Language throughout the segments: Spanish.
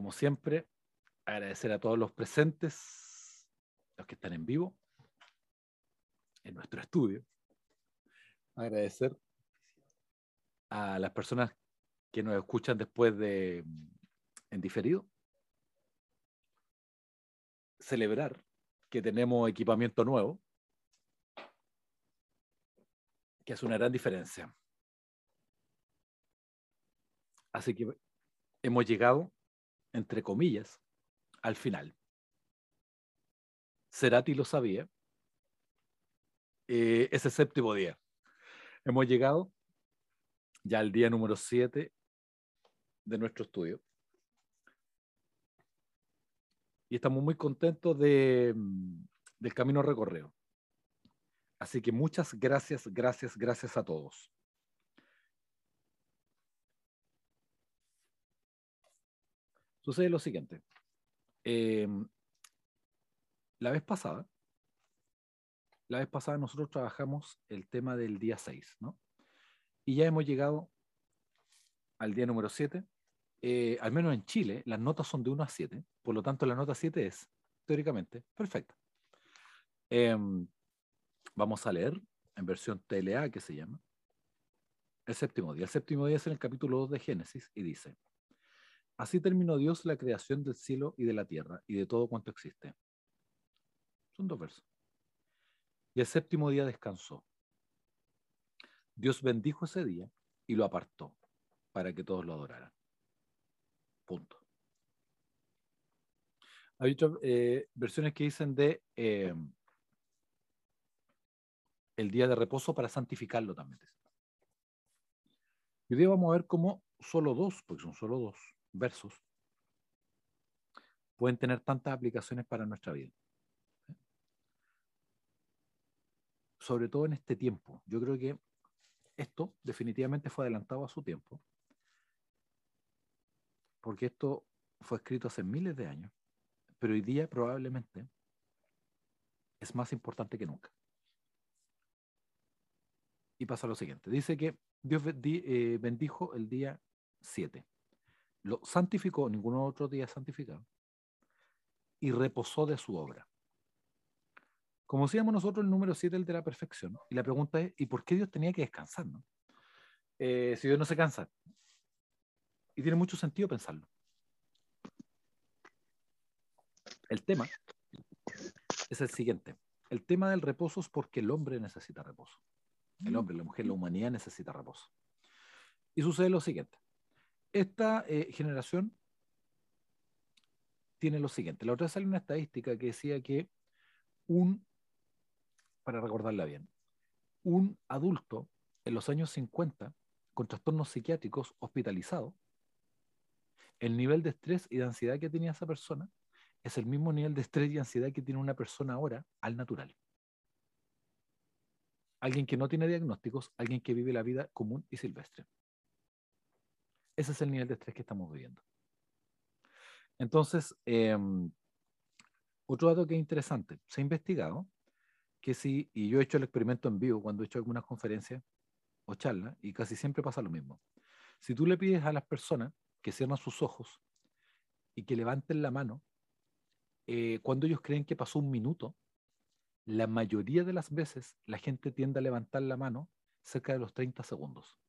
como siempre, agradecer a todos los presentes, los que están en vivo, en nuestro estudio. Agradecer a las personas que nos escuchan después de en diferido. Celebrar que tenemos equipamiento nuevo, que es una gran diferencia. Así que hemos llegado, entre comillas, al final. Cerati lo sabía. Eh, ese séptimo día. Hemos llegado ya al día número 7 de nuestro estudio. Y estamos muy contentos de, del camino recorrido. Así que muchas gracias, gracias, gracias a todos. Sucede lo siguiente. Em, la vez pasada, la vez pasada nosotros trabajamos el tema del día 6, ¿no? Y ya hemos llegado al día número 7. Eh, al menos en Chile, las notas son de 1 a 7, por lo tanto la nota 7 es, teóricamente, perfecta. Em, vamos a leer en versión TLA, que se llama, el séptimo día. El séptimo día es en el capítulo 2 de Génesis y dice, Así terminó Dios la creación del cielo y de la tierra y de todo cuanto existe. Son dos versos. Y el séptimo día descansó. Dios bendijo ese día y lo apartó para que todos lo adoraran. Punto. Hay otras eh, versiones que dicen de eh, el día de reposo para santificarlo también. Y hoy día vamos a ver cómo solo dos, porque son solo dos, versos pueden tener tantas aplicaciones para nuestra vida. Sobre todo en este tiempo. Yo creo que esto definitivamente fue adelantado a su tiempo, porque esto fue escrito hace miles de años, pero hoy día probablemente es más importante que nunca. Y pasa lo siguiente. Dice que Dios eh, bendijo el día 7 lo santificó, ningún otro día santificado, y reposó de su obra. Como decíamos nosotros, el número 7 el de la perfección. Y la pregunta es, ¿y por qué Dios tenía que descansar? No? Eh, si Dios no se cansa. Y tiene mucho sentido pensarlo. El tema es el siguiente. El tema del reposo es porque el hombre necesita reposo. El hombre, la mujer, la humanidad necesita reposo. Y sucede lo siguiente. Esta eh, generación tiene lo siguiente. La otra salió una estadística que decía que un, para recordarla bien, un adulto en los años 50 con trastornos psiquiátricos hospitalizado, el nivel de estrés y de ansiedad que tenía esa persona es el mismo nivel de estrés y ansiedad que tiene una persona ahora al natural. Alguien que no tiene diagnósticos, alguien que vive la vida común y silvestre. Ese es el nivel de estrés que estamos viviendo. Entonces, em, otro dato que es interesante, se ha investigado que si, y yo he hecho el experimento en vivo cuando he hecho algunas conferencias o charlas, y casi siempre pasa lo mismo. Si tú le pides a las personas que cierren sus ojos y que levanten la mano, eh, cuando ellos creen que pasó un minuto, la mayoría de las veces la gente tiende a levantar la mano cerca de los 30 segundos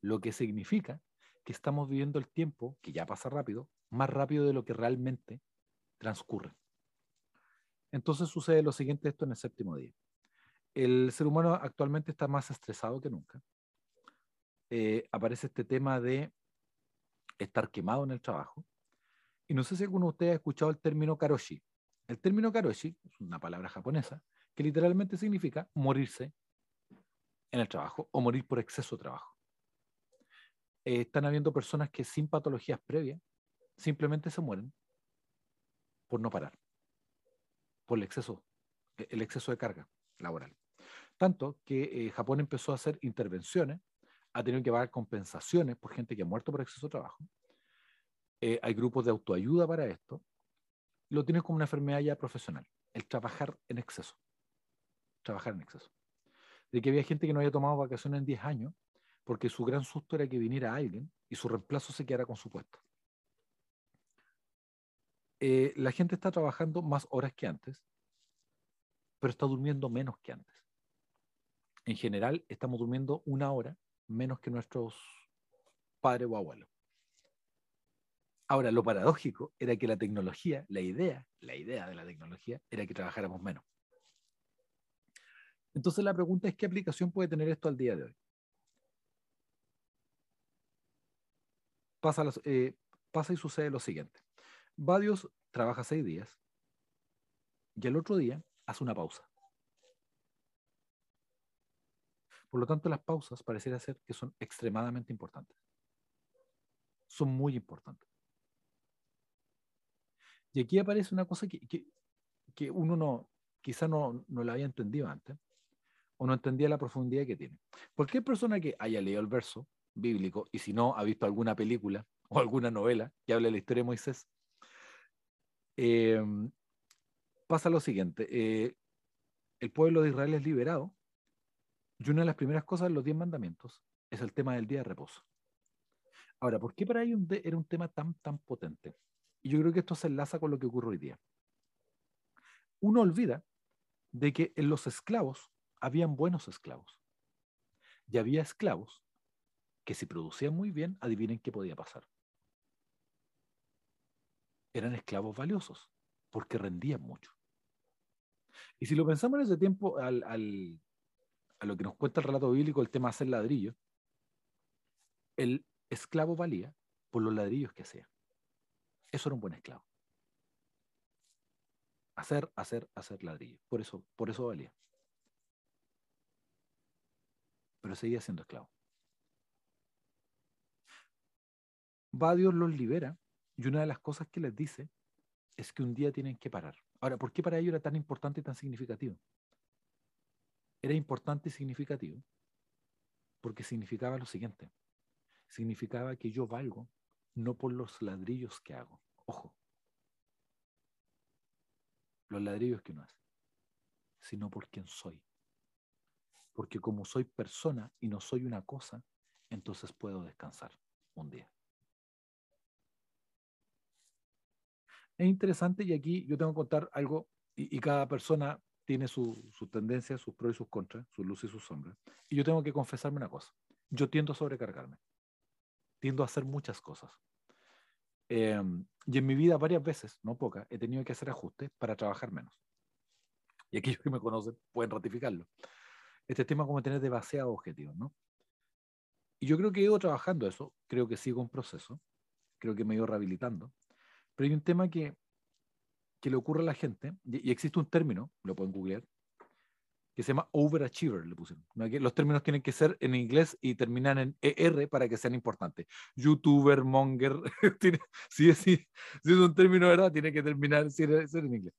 lo que significa que estamos viviendo el tiempo, que ya pasa rápido, más rápido de lo que realmente transcurre. Entonces sucede lo siguiente esto en el séptimo día. El ser humano actualmente está más estresado que nunca. Eh, aparece este tema de estar quemado en el trabajo. Y no sé si alguno de ustedes ha escuchado el término karoshi. El término karoshi es una palabra japonesa que literalmente significa morirse en el trabajo o morir por exceso de trabajo. Eh, están habiendo personas que sin patologías previas simplemente se mueren por no parar, por el exceso, e-, el exceso de carga laboral. Tanto que eh, Japón empezó a hacer intervenciones, ha tenido que pagar compensaciones por gente que ha muerto por exceso de trabajo. Eh, hay grupos de autoayuda para esto. Lo tienes como una enfermedad ya profesional, el trabajar en exceso. Trabajar en exceso. De que había gente que no había tomado vacaciones en 10 años porque su gran susto era que viniera alguien y su reemplazo se quedara con su puesto. eh, la gente está trabajando más horas que antes, pero está durmiendo menos que antes. En general, estamos durmiendo una hora menos que nuestros padres o abuelos. Ahora, lo paradójico era que la tecnología, la idea, la idea de la tecnología era que trabajáramos menos. Entonces la pregunta es, ¿qué aplicación puede tener esto al día de hoy? Pasa, eh, pasa y sucede lo siguiente. Badios trabaja seis días y el otro día hace una pausa. Por lo tanto, las pausas pareciera ser que son extremadamente importantes. Son muy importantes. Y aquí aparece una cosa que, que, uno no, quizá no, no la había entendido antes, o no entendía la profundidad que tiene. Cualquier persona que haya leído el verso bíblico, y si no ha visto alguna película o alguna novela que hable de la historia de Moisés, em, pasa lo siguiente. Eh, el pueblo de Israel es liberado, y una de las primeras cosas de los diez mandamientos es el tema del día de reposo. Ahora, ¿por qué para ellos era un tema tan, tan potente? Y yo creo que esto se enlaza con lo que ocurre hoy día. Uno olvida de que en los esclavos habían buenos esclavos. Y había esclavos que si producían muy bien, adivinen qué podía pasar. Eran esclavos valiosos, porque rendían mucho. Y si lo pensamos en ese tiempo, al, a lo que nos cuenta el relato bíblico, el tema de hacer ladrillo, el esclavo valía por los ladrillos que hacía. Eso era un buen esclavo. Hacer, hacer, hacer ladrillo. Por eso, por eso valía. Pero seguía siendo esclavo. Va Dios los libera y una de las cosas que les dice es que un día tienen que parar. Ahora, ¿por qué para ellos era tan importante y tan significativo? Era importante y significativo porque significaba lo siguiente. Significaba que yo valgo no por los ladrillos que hago. Ojo. Los ladrillos que no hace, sino por quien soy. Porque como soy persona y no soy una cosa, entonces puedo descansar un día. Es interesante y aquí yo tengo que contar algo y, cada persona tiene sus tendencias, sus pros y sus contras, sus luces y sus sombras. Y yo tengo que confesarme una cosa. Yo tiendo a sobrecargarme. Tiendo a hacer muchas cosas. Em, y en mi vida varias veces, no pocas, he tenido que hacer ajustes para trabajar menos. Y aquellos que me conocen pueden ratificarlo. Este tema como tener demasiados objetivos, ¿no? Y yo creo que he ido trabajando eso, creo que sigo un proceso, creo que me he ido rehabilitando, pero hay un tema que, que le ocurre a la gente, y, existe un término, lo pueden googlear, que se llama overachiever, le pusieron. Los términos tienen que ser en inglés y terminan en ER para que sean importantes. Youtuber, monger, si, es, un término verdad, tiene que terminar en inglés.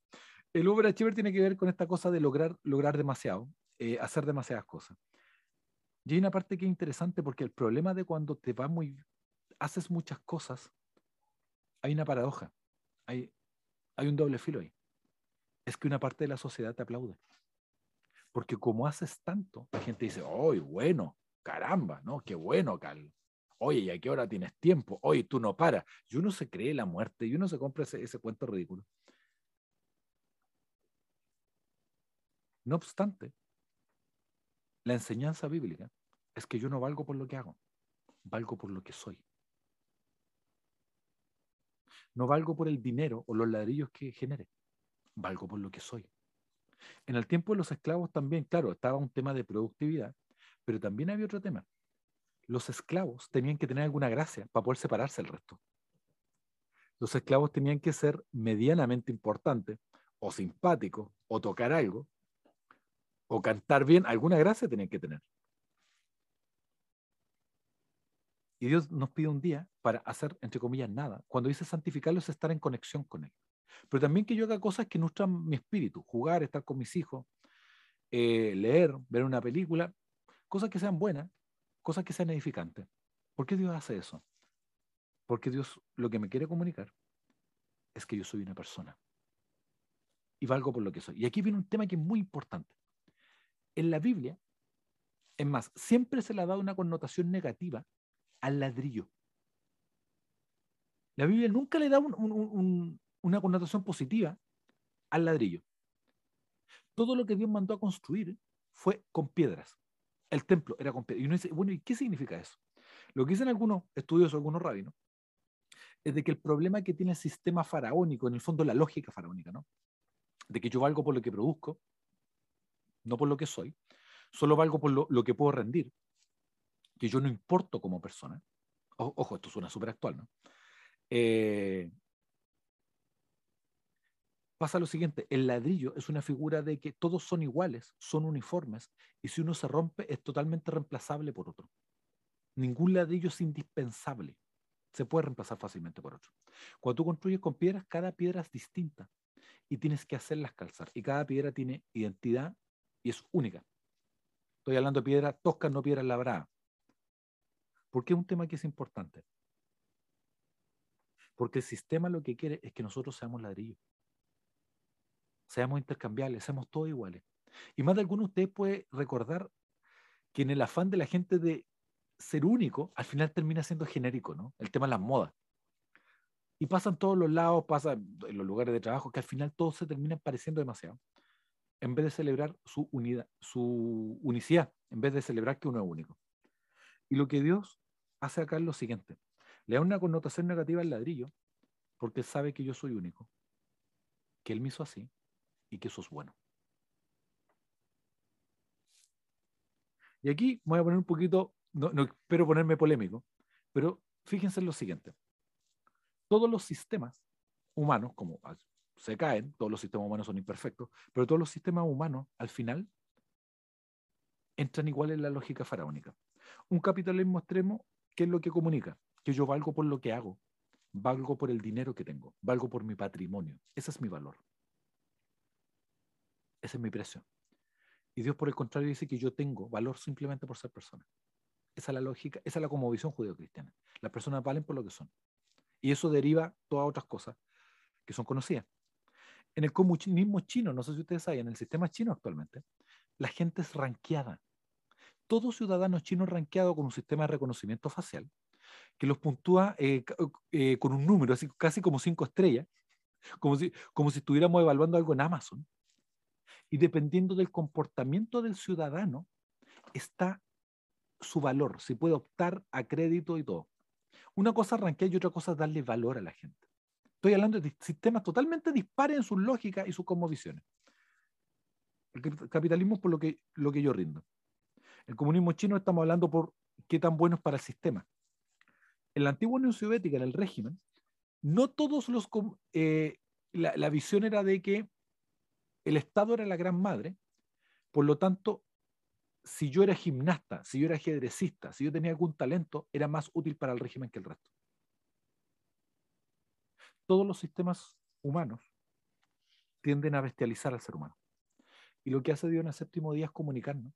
El overachiever tiene que ver con esta cosa de lograr, lograr demasiado, eh, hacer demasiadas cosas. Y hay una parte que es interesante porque el problema de cuando te va muy, haces muchas cosas, hay una paradoja, hay, un doble filo ahí. Es que una parte de la sociedad te aplaude. Porque como haces tanto, la gente dice, ¡ay, bueno! Caramba, ¿no? Qué bueno, Cal. Oye, ¿y a qué hora tienes tiempo? Oye, tú no paras. Y uno se cree la muerte y uno se compra ese cuento ridículo. No obstante, la enseñanza bíblica es que yo no valgo por lo que hago, valgo por lo que soy. No valgo por el dinero o los ladrillos que genere, valgo por lo que soy. En el tiempo de los esclavos también, claro, estaba un tema de productividad, pero también había otro tema. Los esclavos tenían que tener alguna gracia para poder separarse del resto. Los esclavos tenían que ser medianamente importantes, o simpáticos, o tocar algo, o cantar bien, alguna gracia tenían que tener. Y Dios nos pide un día para hacer, entre comillas, nada. Cuando dice santificarlo es estar en conexión con Él pero también que yo haga cosas que nutran mi espíritu, jugar, estar con mis hijos, eh, leer, ver una película, cosas que sean buenas, cosas que sean edificantes. ¿Por qué Dios hace eso? Porque Dios lo que me quiere comunicar es que yo soy una persona y valgo por lo que soy. Y aquí viene un tema que es muy importante. En la Biblia, es más, siempre se le ha dado una connotación negativa al ladrillo. La Biblia nunca le da un, una connotación positiva al ladrillo. Todo lo que Dios mandó a construir fue con piedras. El templo era con piedras. Y uno dice, bueno, ¿y qué significa eso? Lo que dicen algunos estudios, algunos rabinos, es de que el problema que tiene el sistema faraónico, en el fondo la lógica faraónica, ¿no? De que yo valgo por lo que produzco, no por lo que soy, solo valgo por lo, que puedo rendir, que yo no importo como persona. ojo, esto suena súper actual, ¿no? Eh, pasa lo siguiente, el ladrillo es una figura de que todos son iguales, son uniformes, y si uno se rompe es totalmente reemplazable por otro. Ningún ladrillo es indispensable se puede reemplazar fácilmente por otro. Cuando tú construyes con piedras, cada piedra es distinta y tienes que hacerlas calzar. Y cada piedra tiene identidad y es única. Estoy hablando de piedras toscas, no piedras labradas. ¿Por qué es un tema que es importante? Porque el sistema lo que quiere es que nosotros seamos ladrillos. Seamos intercambiables, seamos todos iguales. Y más de alguno de ustedes puede recordar que en el afán de la gente de ser único, al final termina siendo genérico, ¿no? El tema de las modas. Y pasa en todos los lados, pasa en los lugares de trabajo, que al final todos se terminan pareciendo demasiado. En vez de celebrar su unidad, su unicidad, en vez de celebrar que uno es único. Y lo que Dios hace acá es lo siguiente. Le da una connotación negativa al ladrillo, porque sabe que yo soy único, que Él me hizo así y que eso es bueno. Y aquí voy a poner un poquito no, espero ponerme polémico, pero fíjense en lo siguiente. Todos los sistemas humanos, como se caen, todos los sistemas humanos son imperfectos, pero todos los sistemas humanos, al final, entran igual en la lógica faraónica. Un capitalismo extremo, ¿qué es lo que comunica? Que yo valgo por lo que hago, valgo por el dinero que tengo, valgo por mi patrimonio. Ese es mi valor. Ese es mi precio. Y Dios, por el contrario, dice que yo tengo valor simplemente por ser persona. Esa es la lógica, esa es la visión judeo-cristiana. Las personas valen por lo que son. Y eso deriva todas otras cosas que son conocidas. En el comunismo chino, no sé si ustedes saben, en el sistema chino actualmente, la gente es ranqueada. Todo ciudadano chino es ranqueado con un sistema de reconocimiento facial que los puntúa eh, eh, con un número, así, casi como cinco estrellas, como si, como si estuviéramos evaluando algo en Amazon. Y dependiendo del comportamiento del ciudadano, está su valor, si puede optar a crédito y todo. Una cosa es rankear y otra cosa es darle valor a la gente. Estoy hablando de sistemas totalmente dispares en sus lógicas y sus cosmovisiones. El capitalismo es por lo que, lo que yo rindo. El comunismo chino estamos hablando por qué tan bueno es para el sistema. En la antigua Unión Soviética, en el régimen, no todos los... Eh, la, la visión era de que el Estado era la gran madre, por lo tanto, si yo era gimnasta, si yo era ajedrecista, si yo tenía algún talento, era más útil para el régimen que el resto. Todos los sistemas humanos tienden a bestializar al ser humano. Y lo que hace Dios en el séptimo día es comunicarnos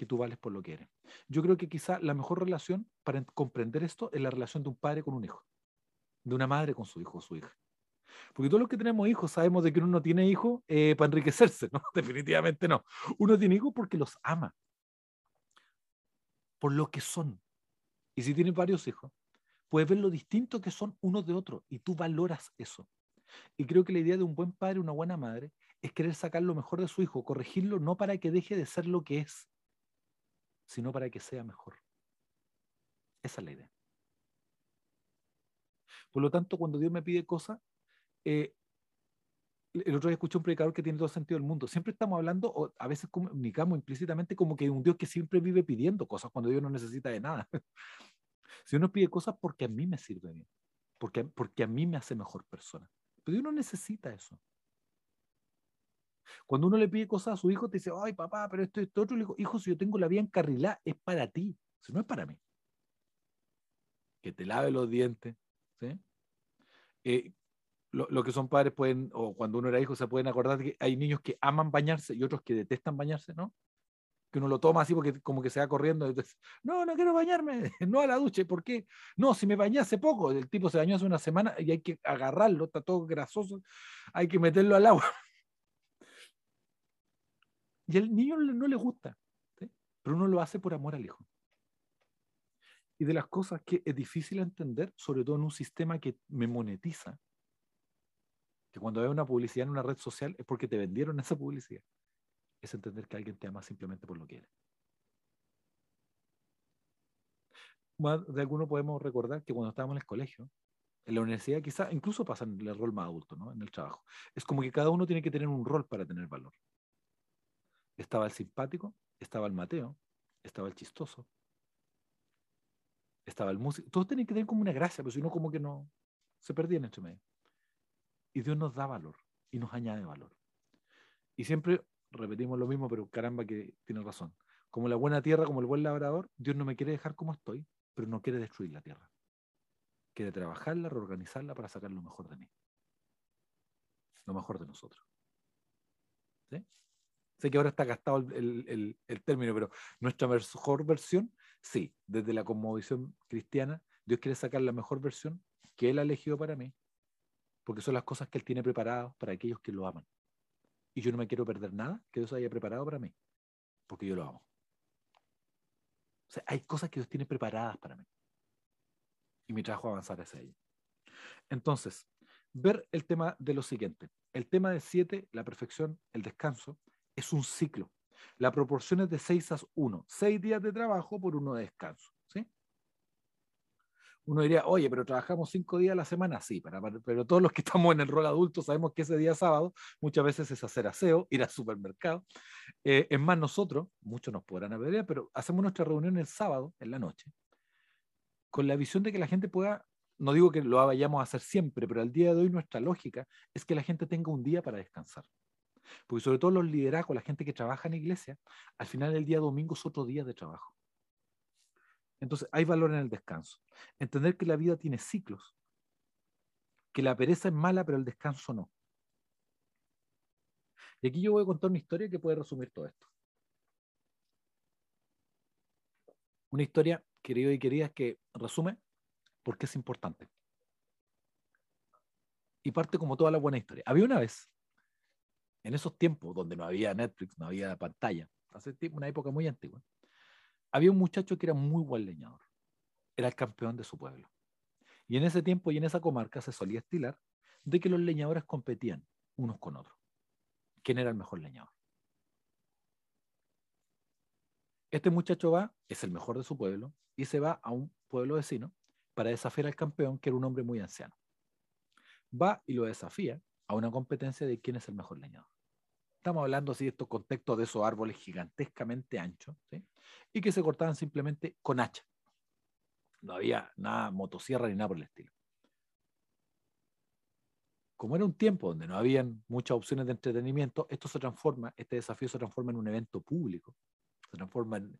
que tú vales por lo que eres. Yo creo que quizá la mejor relación para comprender esto es la relación de un padre con un hijo, de una madre con su hijo o su hija. Porque todos los que tenemos hijos sabemos de que uno no tiene hijos eh, para enriquecerse, ¿no? Definitivamente no. Uno tiene hijos porque los ama, por lo que son. Y si tienes varios hijos, puedes ver lo distinto que son unos de otros y tú valoras eso. Y creo que la idea de un buen padre, una buena madre, es querer sacar lo mejor de su hijo, corregirlo no para que deje de ser lo que es, sino para que sea mejor. Esa es la idea. Por lo tanto, cuando Dios me pide cosas, eh, el otro día escuché un predicador que tiene todo sentido del mundo. Siempre estamos hablando, o a veces comunicamos implícitamente como que un Dios que siempre vive pidiendo cosas cuando Dios no necesita de nada. si uno pide cosas porque a mí me sirve bien, porque, porque a mí me hace mejor persona. Pero Dios no necesita eso. Cuando uno le pide cosas a su hijo, te dice, ay papá, pero esto, esto otro, le digo, hijo, si yo tengo la vida encarrilada, es para ti, si no es para mí. Que te lave los dientes, ¿sí? Eh, lo, que son padres pueden, o cuando uno era hijo, se pueden acordar que hay niños que aman bañarse y otros que detestan bañarse, ¿no? Que uno lo toma así porque como que se va corriendo. Entonces, no, no quiero bañarme, no a la ducha. ¿Por qué? No, si me bañé hace poco, el tipo se bañó hace una semana y hay que agarrarlo, está todo grasoso, hay que meterlo al agua. Y al niño no le gusta, pero uno lo hace por amor al hijo. Y de las cosas que es difícil entender, sobre todo en un sistema que me monetiza, Que cuando ves una publicidad en una red social es porque te vendieron esa publicidad. Es entender que alguien te ama simplemente por lo que eres. De alguno podemos recordar que cuando estábamos en el colegio, en la universidad quizá incluso pasa en el rol más adulto, ¿no? En el trabajo. Es como que cada uno tiene que tener un rol para tener valor. Estaba el simpático, estaba el Mateo, estaba el chistoso, estaba el músico. Todos tienen que tener como una gracia, pero si no, como que no se perdían entre medio. Y Dios nos da valor y nos añade valor. Y siempre repetimos lo mismo, pero caramba que tiene razón. Como la buena tierra, como el buen labrador, Dios no me quiere dejar como estoy, pero no quiere destruir la tierra. Quiere trabajarla, reorganizarla para sacar lo mejor de mí. Lo mejor de nosotros. ¿Sí? Sé que ahora está gastado el, término, pero nuestra mejor versión, sí, desde la conmovisión cristiana, Dios quiere sacar la mejor versión que Él ha elegido para mí, porque son las cosas que Él tiene preparadas para aquellos que lo aman. Y yo no me quiero perder nada que Dios haya preparado para mí, porque yo lo amo. O sea, hay cosas que Dios tiene preparadas para mí. Y mi trabajo avanzar hacia ello. Entonces, ver el tema de lo siguiente. El tema de siete, la perfección, el descanso, es un ciclo. La proporción es de 6 a 1. 6 días de trabajo por uno de descanso. ¿sí? Uno diría, oye, pero trabajamos 5 días a la semana. Sí, pero todos los que estamos en el rol adulto sabemos que ese día sábado muchas veces es hacer aseo, ir al supermercado. Eh, es más, nosotros, muchos nos podrán ver, pero hacemos nuestra reunión el sábado, en la noche, con la visión de que la gente pueda no digo que lo vayamos a hacer siempre, pero al día de hoy nuestra lógica es que la gente tenga un día para descansar. Porque sobre todo los liderazgos, la gente que trabaja en iglesia, al final del día domingo es otro día de trabajo. Entonces hay valor en el descanso. Entender que la vida tiene ciclos, que la pereza es mala, pero el descanso no. Y aquí yo voy a contar una historia que puede resumir todo esto. Una historia, querido y queridas, que resume por qué es importante. Y parte como toda la buena historia. Había una vez en esos tiempos donde no había Netflix, no había pantalla, hace una época muy antigua, había un muchacho que era muy buen leñador. Era el campeón de su pueblo. Y en ese tiempo y en esa comarca se solía estilar de que los leñadores competían unos con otros. ¿Quién era el mejor leñador? Este muchacho va, es el mejor de su pueblo, y se va a un pueblo vecino para desafiar al campeón, que era un hombre muy anciano. Va y lo desafía a una competencia de quién es el mejor leñador. Estamos hablando así de estos contextos de esos árboles gigantescamente anchos y que se cortaban simplemente con hacha. No había nada, motosierra ni nada por el estilo. Como era un tiempo donde no habían muchas opciones de entretenimiento, esto se transforma, este desafío se transforma en un evento público, se transforma en,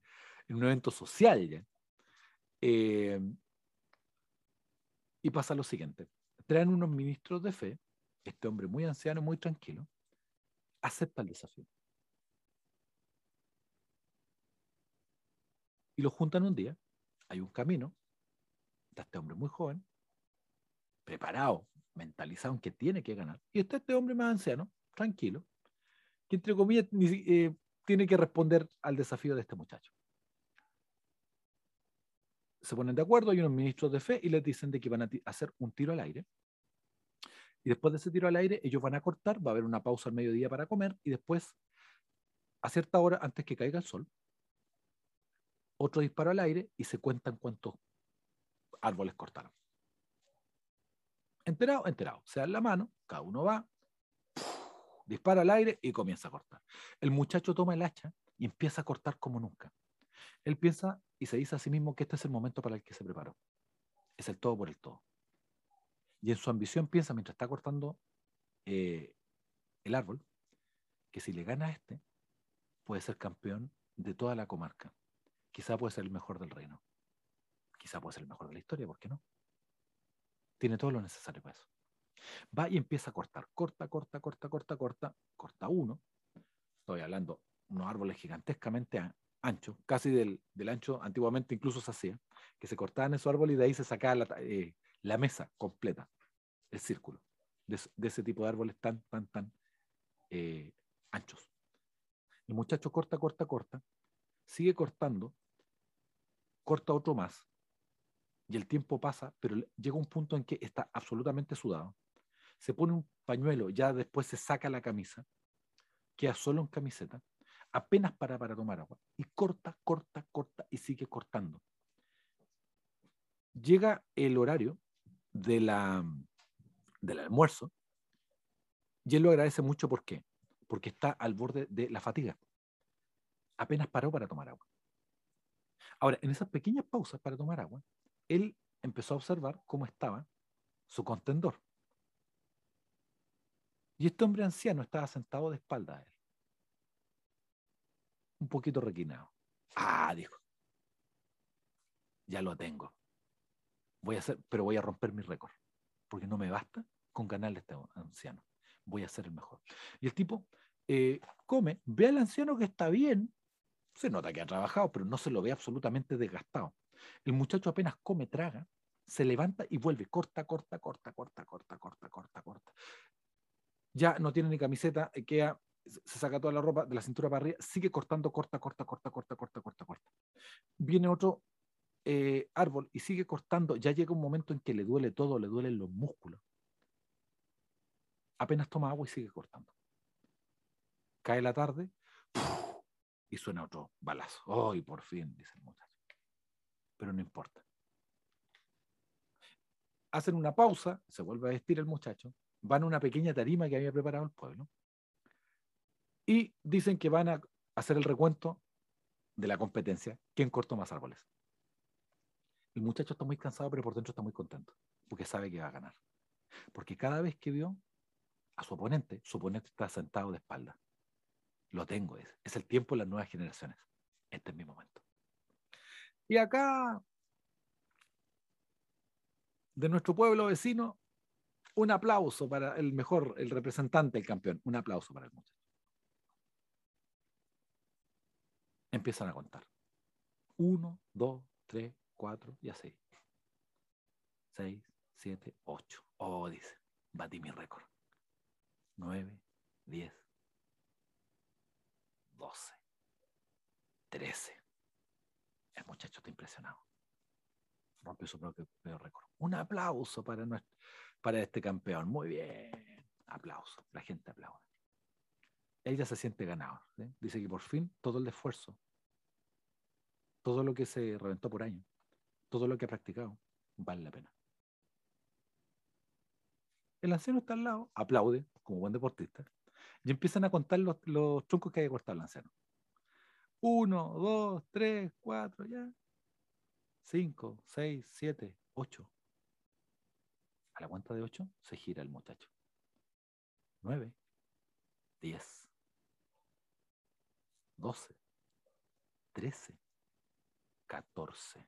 un evento social. Eh, y pasa lo siguiente: traen unos ministros de fe este hombre muy anciano, muy tranquilo, acepta el desafío. Y lo juntan un día, hay un camino, está este hombre muy joven, preparado, mentalizado en que tiene que ganar, y está este hombre más anciano, tranquilo, que entre comillas eh, tiene que responder al desafío de este muchacho. Se ponen de acuerdo, hay unos ministros de fe y les dicen de que van a hacer un tiro al aire y después de ese tiro al aire, ellos van a cortar, va a haber una pausa al mediodía para comer y después, a cierta hora antes que caiga el sol, otro disparo al aire y se cuentan cuántos árboles cortaron. Enterado, enterado. Se dan la mano, cada uno va, dispara al aire y comienza a cortar. El muchacho toma el hacha y empieza a cortar como nunca. Él piensa y se dice a sí mismo que este es el momento para el que se preparó. Es el todo por el todo. Y en su ambición piensa, mientras está cortando eh, el árbol, que si le gana a este, puede ser campeón de toda la comarca. Quizá puede ser el mejor del reino. Quizá puede ser el mejor de la historia, ¿por qué no? Tiene todo lo necesario para eso. Va y empieza a cortar. Corta, corta, corta, corta, corta. Corta uno. Estoy hablando unos árboles gigantescamente anchos, casi del, ancho, antiguamente incluso se hacía, que se cortaban esos árboles y de ahí se sacaba la, eh, la mesa completa, el círculo, de, ese tipo de árboles tan, tan, tan eh, anchos. El muchacho corta, corta, corta, sigue cortando, corta otro más, y el tiempo pasa, pero llega un punto en que está absolutamente sudado. se pone un pañuelo, ya después se saca la camisa, queda solo en camiseta, apenas para para tomar agua, y corta, corta, corta, y sigue cortando. Llega el horario de la, del almuerzo, y él lo agradece mucho, ¿por? Porque está al borde de la fatiga. Apenas paró para tomar agua. Ahora, en esas pequeñas pausas para tomar agua, él empezó a observar cómo estaba su contendor. Y este hombre anciano estaba sentado de espalda a él. Un poquito requinado. Ah, dijo. Ya lo tengo. Voy a hacer, pero voy a romper mi récord. Porque no me basta con ganarle este anciano. Voy a ser el mejor. Y el tipo eh, come, ve al anciano que está bien. Se nota que ha trabajado, pero no se lo ve absolutamente desgastado. El muchacho apenas come, traga, se levanta y vuelve. Corta, corta, corta, corta, corta, corta, corta, corta ya no tiene ni camiseta, eh, queda, se saca toda la ropa de la cintura para arriba, sigue cortando, corta, corta, corta, corta, corta, corta, corta. Viene otro eh, árbol y sigue cortando, ya llega un momento en que le duele todo, le duelen los músculos. Apenas toma agua y sigue cortando. Cae la tarde y suena otro balazo. ¡Ay, por fin! dice el muchacho. Pero no importa. Hacen una pausa, se vuelve a vestir el muchacho, van a una pequeña tarima que había preparado el pueblo y dicen que van a hacer el recuento de la competencia, quién cortó más árboles. El muchacho está muy cansado, pero por dentro está muy contento, porque sabe que va a ganar. Porque cada vez que vio a su oponente, su oponente está sentado de espalda. Lo tengo, es, el tiempo de las nuevas generaciones. Este es mi momento. Y acá, de nuestro pueblo vecino, un aplauso para el mejor, el representante, el campeón. Un aplauso para el muchacho. Empiezan a contar. Uno, dos, tres, cuatro y así. Seis, siete, ocho. Oh, dice, batí mi récord. Nueve, diez, doce, trece. El muchacho está impresionado. Rompió su propio récord. Un aplauso para nuestro para este campeón. Muy bien. Aplauso. La gente aplaude. Ella se siente ganado. Dice que por fin todo el esfuerzo, todo lo que se reventó por año, todo lo que ha practicado, vale la pena. El anciano está al lado, aplaude como buen deportista, y empiezan a contar los, los troncos que haya cortado el anciano. Uno, dos, tres, cuatro, ya. Cinco, seis, siete, ocho la cuenta de 8 se gira el muchacho. 9, 10, 12, 13, 14,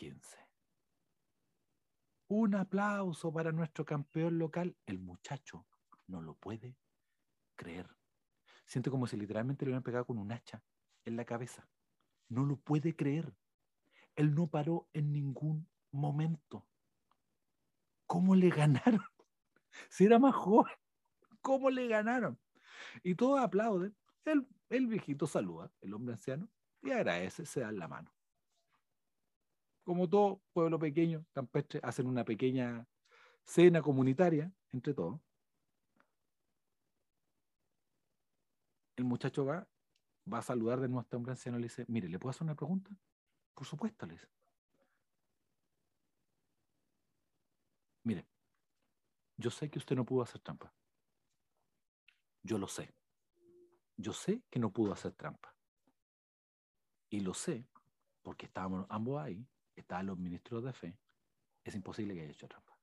15. Un aplauso para nuestro campeón local. El muchacho no lo puede creer. Siente como si literalmente le hubieran pegado con un hacha en la cabeza. No lo puede creer. Él no paró en ningún momento. ¿Cómo le ganaron? Si era más joven, ¿cómo le ganaron? Y todos aplauden. El, el viejito saluda, el hombre anciano, y agradece, se dan la mano. Como todo pueblo pequeño, campestre, hacen una pequeña cena comunitaria entre todos. El muchacho va, va a saludar de nuevo a este hombre anciano y le dice, mire, ¿le puedo hacer una pregunta? Por supuesto, le. Mire, yo sé que usted no pudo hacer trampa. Yo lo sé. Yo sé que no pudo hacer trampa. Y lo sé porque estábamos ambos ahí, estaban los ministros de fe. Es imposible que haya hecho trampa.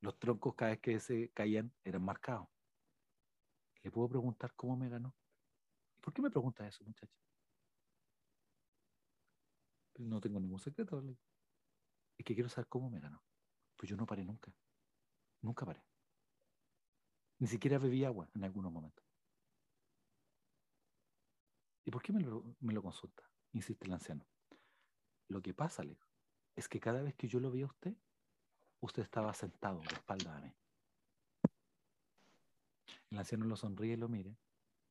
Los troncos cada vez que se caían eran marcados. ¿Le puedo preguntar cómo me ganó? ¿Y por qué me pregunta eso, muchacho? No tengo ningún secreto. Es que quiero saber cómo me ganó. Pues yo no paré nunca. Nunca paré. Ni siquiera bebí agua en algunos momentos. ¿Y por qué me lo, consulta? Insiste el anciano. Lo que pasa, Alejo, es que cada vez que yo lo vi a usted, usted estaba sentado de espalda a mí. El anciano lo sonríe y lo mire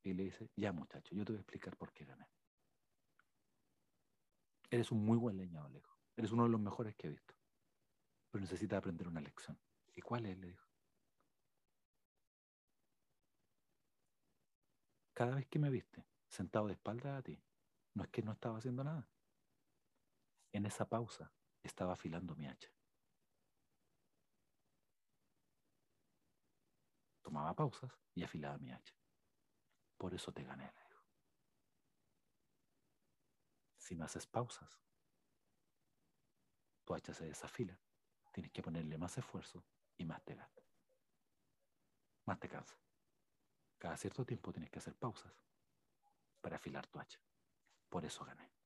y le dice, ya muchacho, yo te voy a explicar por qué gané. Eres un muy buen leñador, Alejo. Eres uno de los mejores que he visto pero necesita aprender una lección. ¿Y cuál es? Le dijo. Cada vez que me viste sentado de espalda a ti, no es que no estaba haciendo nada. En esa pausa estaba afilando mi hacha. Tomaba pausas y afilaba mi hacha. Por eso te gané, le dijo. Si no haces pausas, tu hacha se desafila. Tienes que ponerle más esfuerzo y más te gasta. Más te cansa. Cada cierto tiempo tienes que hacer pausas para afilar tu hacha. Por eso gané.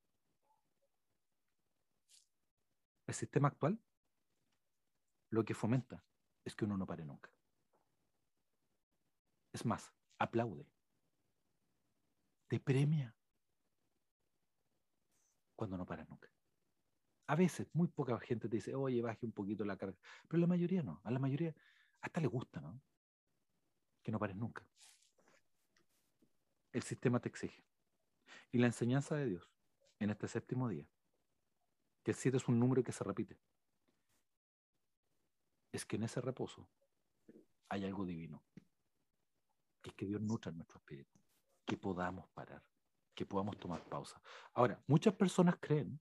El sistema actual lo que fomenta es que uno no pare nunca. Es más, aplaude. Te premia cuando no paras nunca. A veces, muy poca gente te dice, oye, baje un poquito la carga. Pero la mayoría no. A la mayoría hasta le gusta, ¿no? Que no pares nunca. El sistema te exige. Y la enseñanza de Dios en este séptimo día, que el 7 es un número que se repite, es que en ese reposo hay algo divino. Que es que Dios nutra nuestro espíritu. Que podamos parar. Que podamos tomar pausa. Ahora, muchas personas creen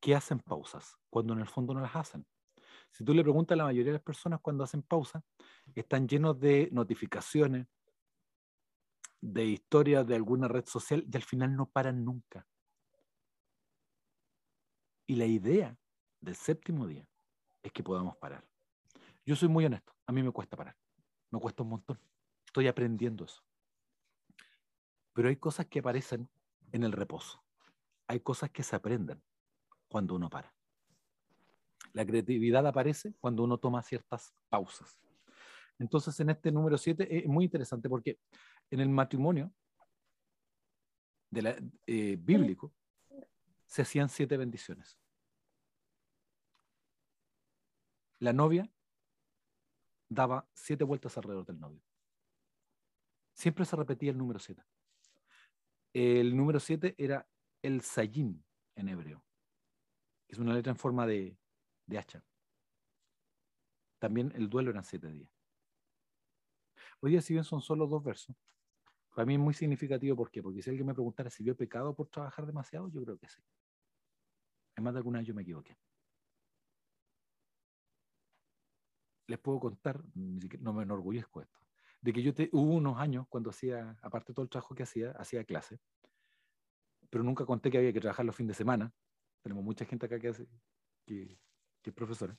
que hacen pausas cuando en el fondo no las hacen. Si tú le preguntas a la mayoría de las personas cuando hacen pausa, están llenos de notificaciones, de historias de alguna red social y al final no paran nunca. Y la idea del séptimo día es que podamos parar. Yo soy muy honesto, a mí me cuesta parar, me cuesta un montón. Estoy aprendiendo eso. Pero hay cosas que aparecen en el reposo. Hay cosas que se aprenden cuando uno para. La creatividad aparece cuando uno toma ciertas pausas. Entonces, en este número 7 es muy interesante porque en el matrimonio eh, bíblico se hacían siete bendiciones. La novia daba siete vueltas alrededor del novio. Siempre se repetía el número 7. El número 7 era el sayin en hebreo, es una letra en forma de, de hacha. También el duelo eran siete días. Hoy día, si bien son solo dos versos, para mí es muy significativo. ¿Por qué? Porque si alguien me preguntara si yo he pecado por trabajar demasiado, yo creo que sí. En más de alguna vez yo me equivoqué. Les puedo contar, no me enorgullezco esto, de que yo te, hubo unos años cuando hacía, aparte de todo el trabajo que hacía, hacía clase, pero nunca conté que había que trabajar los fines de semana. Tenemos mucha gente acá que, hace, que, que es profesora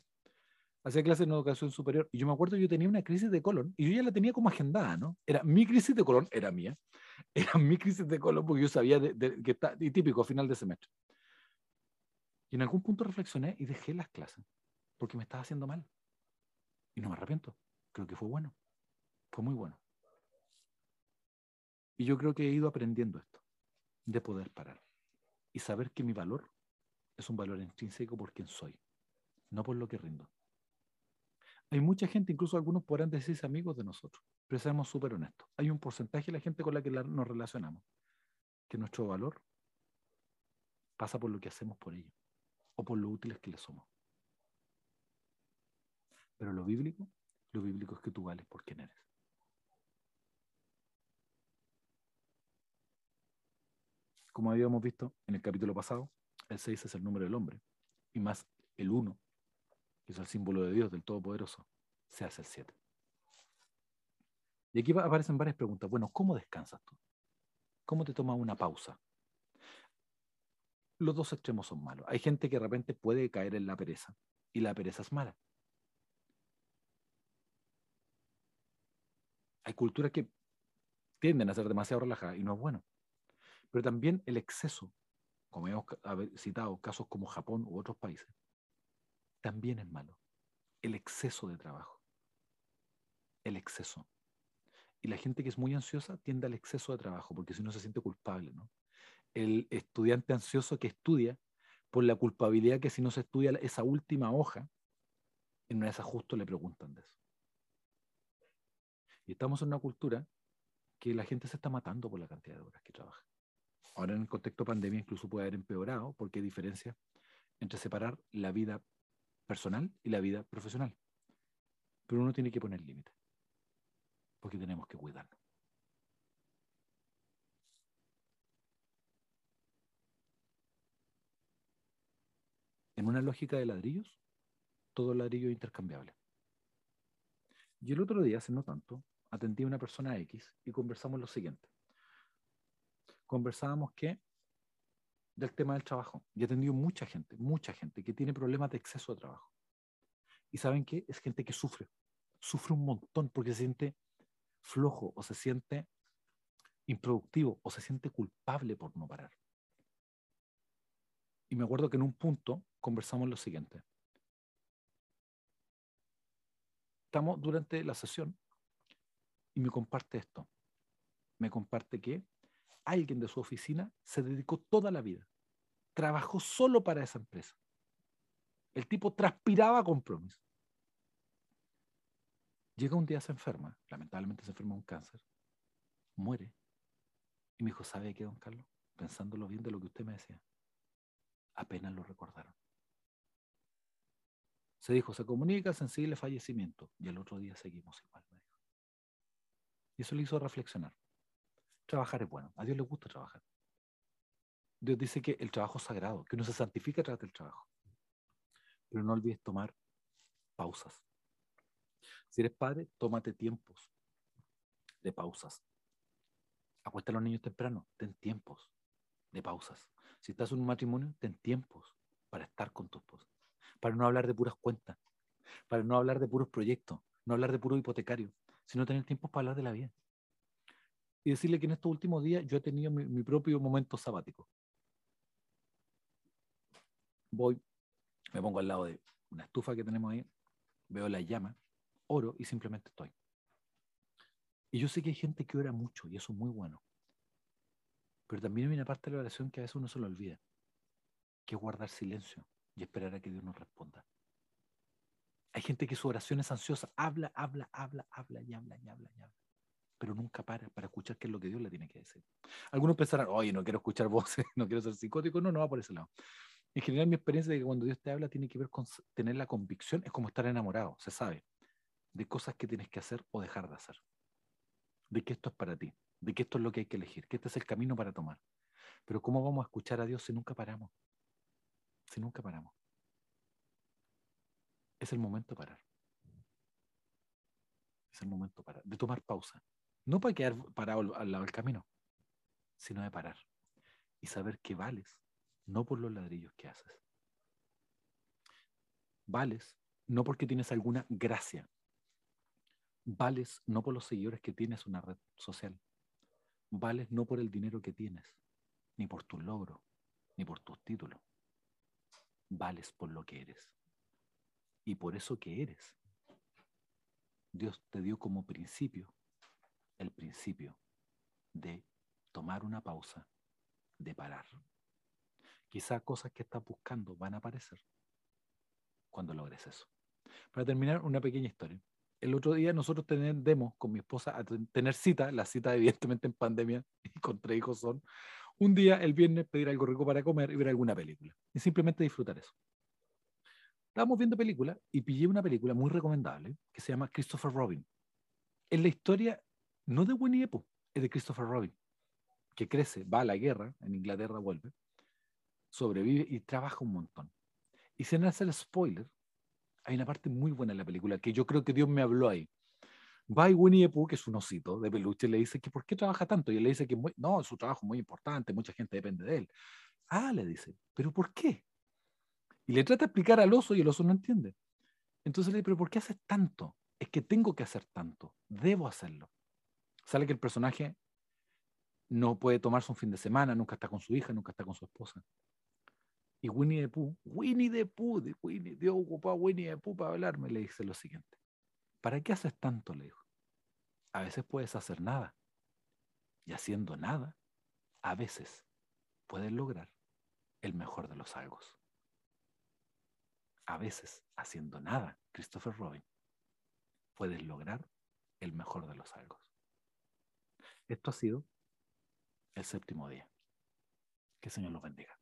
hacía clases en educación superior, y yo me acuerdo yo tenía una crisis de colon, y yo ya la tenía como agendada, ¿no? Era mi crisis de colon, era mía, era mi crisis de colon porque yo sabía de, que está, y típico, final de semestre. Y en algún punto reflexioné y dejé las clases, porque me estaba haciendo mal. Y no me arrepiento, creo que fue bueno, fue muy bueno. Y yo creo que he ido aprendiendo esto, de poder parar y saber que mi valor es un valor intrínseco por quien soy, no por lo que rindo. Hay mucha gente, incluso algunos podrán decirse amigos de nosotros, pero seamos súper honestos. Hay un porcentaje de la gente con la que nos relacionamos, que nuestro valor pasa por lo que hacemos por ellos o por lo útiles que le somos. Pero lo bíblico, lo bíblico es que tú vales por quien eres. Como habíamos visto en el capítulo pasado, el 6 es el número del hombre y más el 1 que es el símbolo de Dios, del Todopoderoso, se hace el 7. Y aquí aparecen varias preguntas. Bueno, ¿cómo descansas tú? ¿Cómo te tomas una pausa? Los dos extremos son malos. Hay gente que de repente puede caer en la pereza y la pereza es mala. Hay culturas que tienden a ser demasiado relajadas y no es bueno. Pero también el exceso, como hemos citado casos como Japón u otros países, también es malo. El exceso de trabajo. El exceso. Y la gente que es muy ansiosa tiende al exceso de trabajo, porque si no se siente culpable, ¿no? El estudiante ansioso que estudia por la culpabilidad que si no se estudia esa última hoja, en una de esas justo le preguntan de eso. Y estamos en una cultura que la gente se está matando por la cantidad de horas que trabaja. Ahora en el contexto pandemia incluso puede haber empeorado porque hay diferencia entre separar la vida personal y la vida profesional. Pero uno tiene que poner límites, porque tenemos que cuidarnos. En una lógica de ladrillos, todo ladrillo es intercambiable. Y el otro día, hace no tanto, atendí a una persona X y conversamos lo siguiente. Conversábamos que del tema del trabajo. Y he atendido mucha gente, mucha gente que tiene problemas de exceso de trabajo. Y saben qué? Es gente que sufre. Sufre un montón porque se siente flojo o se siente improductivo o se siente culpable por no parar. Y me acuerdo que en un punto conversamos lo siguiente. Estamos durante la sesión y me comparte esto. Me comparte que alguien de su oficina se dedicó toda la vida. Trabajó solo para esa empresa. El tipo transpiraba compromiso. Llega un día, se enferma, lamentablemente se enferma de un cáncer, muere. Y me dijo, ¿sabe qué, don Carlos? Pensándolo bien de lo que usted me decía, apenas lo recordaron. Se dijo, se comunica sensible fallecimiento. Y el otro día seguimos igual, me dijo. Y eso le hizo reflexionar. Trabajar es bueno. A Dios le gusta trabajar. Dios dice que el trabajo es sagrado, que uno se santifica a través del trabajo. Pero no olvides tomar pausas. Si eres padre, tómate tiempos de pausas. Acuesta a los niños temprano, ten tiempos de pausas. Si estás en un matrimonio, ten tiempos para estar con tu esposa, para no hablar de puras cuentas, para no hablar de puros proyectos, no hablar de puro hipotecario, sino tener tiempos para hablar de la vida. Y decirle que en estos últimos días yo he tenido mi, propio momento sabático. Voy, me pongo al lado de una estufa que tenemos ahí, veo la llama, oro y simplemente estoy. Y yo sé que hay gente que ora mucho y eso es muy bueno. Pero también hay una parte de la oración que a veces uno se lo olvida, que es guardar silencio y esperar a que Dios nos responda. Hay gente que su oración es ansiosa, habla, habla, habla, habla y habla y habla y habla, pero nunca para para escuchar qué es lo que Dios le tiene que decir. Algunos pensarán, oye, no quiero escuchar voces, no quiero ser psicótico, no, no va por ese lado. En general, mi experiencia es que cuando Dios te habla tiene que ver con tener la convicción, es como estar enamorado, se sabe, de cosas que tienes que hacer o dejar de hacer, de que esto es para ti, de que esto es lo que hay que elegir, que este es el camino para tomar. Pero ¿cómo vamos a escuchar a Dios si nunca paramos? Si nunca paramos. Es el momento de parar. Es el momento para, de tomar pausa. No para quedar parado al lado del camino, sino de parar y saber que vales, no por los ladrillos que haces. Vales no porque tienes alguna gracia. Vales no por los seguidores que tienes una red social. Vales no por el dinero que tienes, ni por tus logros, ni por tus títulos. Vales por lo que eres. Y por eso que eres. Dios te dio como principio el principio de tomar una pausa, de parar. Quizá cosas que estás buscando van a aparecer cuando logres eso. Para terminar, una pequeña historia. El otro día nosotros tendemos con mi esposa a tener cita, la cita evidentemente en pandemia y con tres hijos son, un día el viernes pedir algo rico para comer y ver alguna película. Y simplemente disfrutar eso. Estábamos viendo películas y pillé una película muy recomendable que se llama Christopher Robin. Es la historia no de Winnie Pooh, es de Christopher Robin, que crece, va a la guerra, en Inglaterra vuelve, sobrevive y trabaja un montón. Y sin hacer el spoiler, hay una parte muy buena en la película que yo creo que Dios me habló ahí. Va y Winnie the Pooh, que es un osito de peluche, le dice que ¿por qué trabaja tanto? Y él le dice que no, su trabajo es muy importante, mucha gente depende de él. Ah, le dice, ¿pero por qué? Y le trata de explicar al oso y el oso no entiende. Entonces le dice, ¿pero por qué haces tanto? Es que tengo que hacer tanto, debo hacerlo. Sale que el personaje no puede tomarse un fin de semana, nunca está con su hija, nunca está con su esposa. Y Winnie the Pooh, Winnie the Pooh, de Winnie, Dios ocupó a Winnie the Pooh para hablarme, le dice lo siguiente. ¿Para qué haces tanto? Le dijo. A veces puedes hacer nada. Y haciendo nada, a veces puedes lograr el mejor de los algo. A veces, haciendo nada, Christopher Robin, puedes lograr el mejor de los algo. Esto ha sido el séptimo día. Que el Señor los bendiga.